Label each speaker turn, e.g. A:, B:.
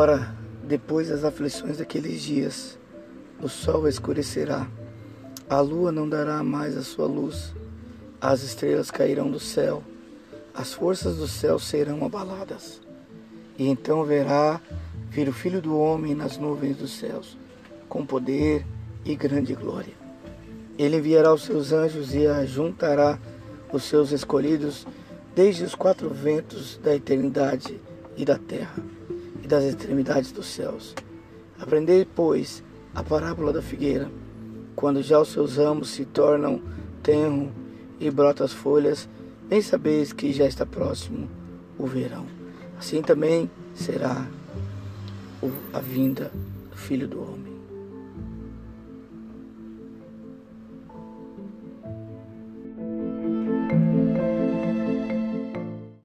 A: Ora, depois das aflições daqueles dias, o sol escurecerá, a lua não dará mais a sua luz, as estrelas cairão do céu, as forças do céu serão abaladas. E então verá vir o Filho do Homem nas nuvens dos céus, com poder e grande glória. Ele enviará os seus anjos e ajuntará os seus escolhidos desde os quatro ventos da eternidade e da terra e das extremidades dos céus. Aprendei, pois, a parábola da figueira. Quando já os seus ramos se tornam tenro e brotam as folhas, bem sabeis que já está próximo o verão. Assim também será a vinda do Filho do Homem.